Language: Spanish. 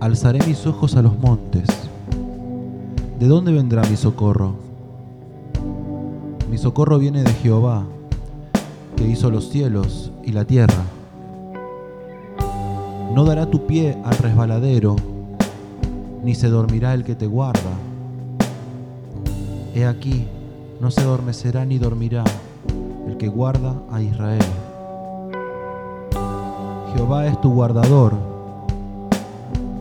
Alzaré mis ojos a los montes. ¿De dónde vendrá mi socorro? Mi socorro viene de Jehová, que hizo los cielos y la tierra. No dará tu pie al resbaladero, ni se dormirá el que te guarda. He aquí, no se adormecerá ni dormirá el que guarda a Israel. Jehová es tu guardador,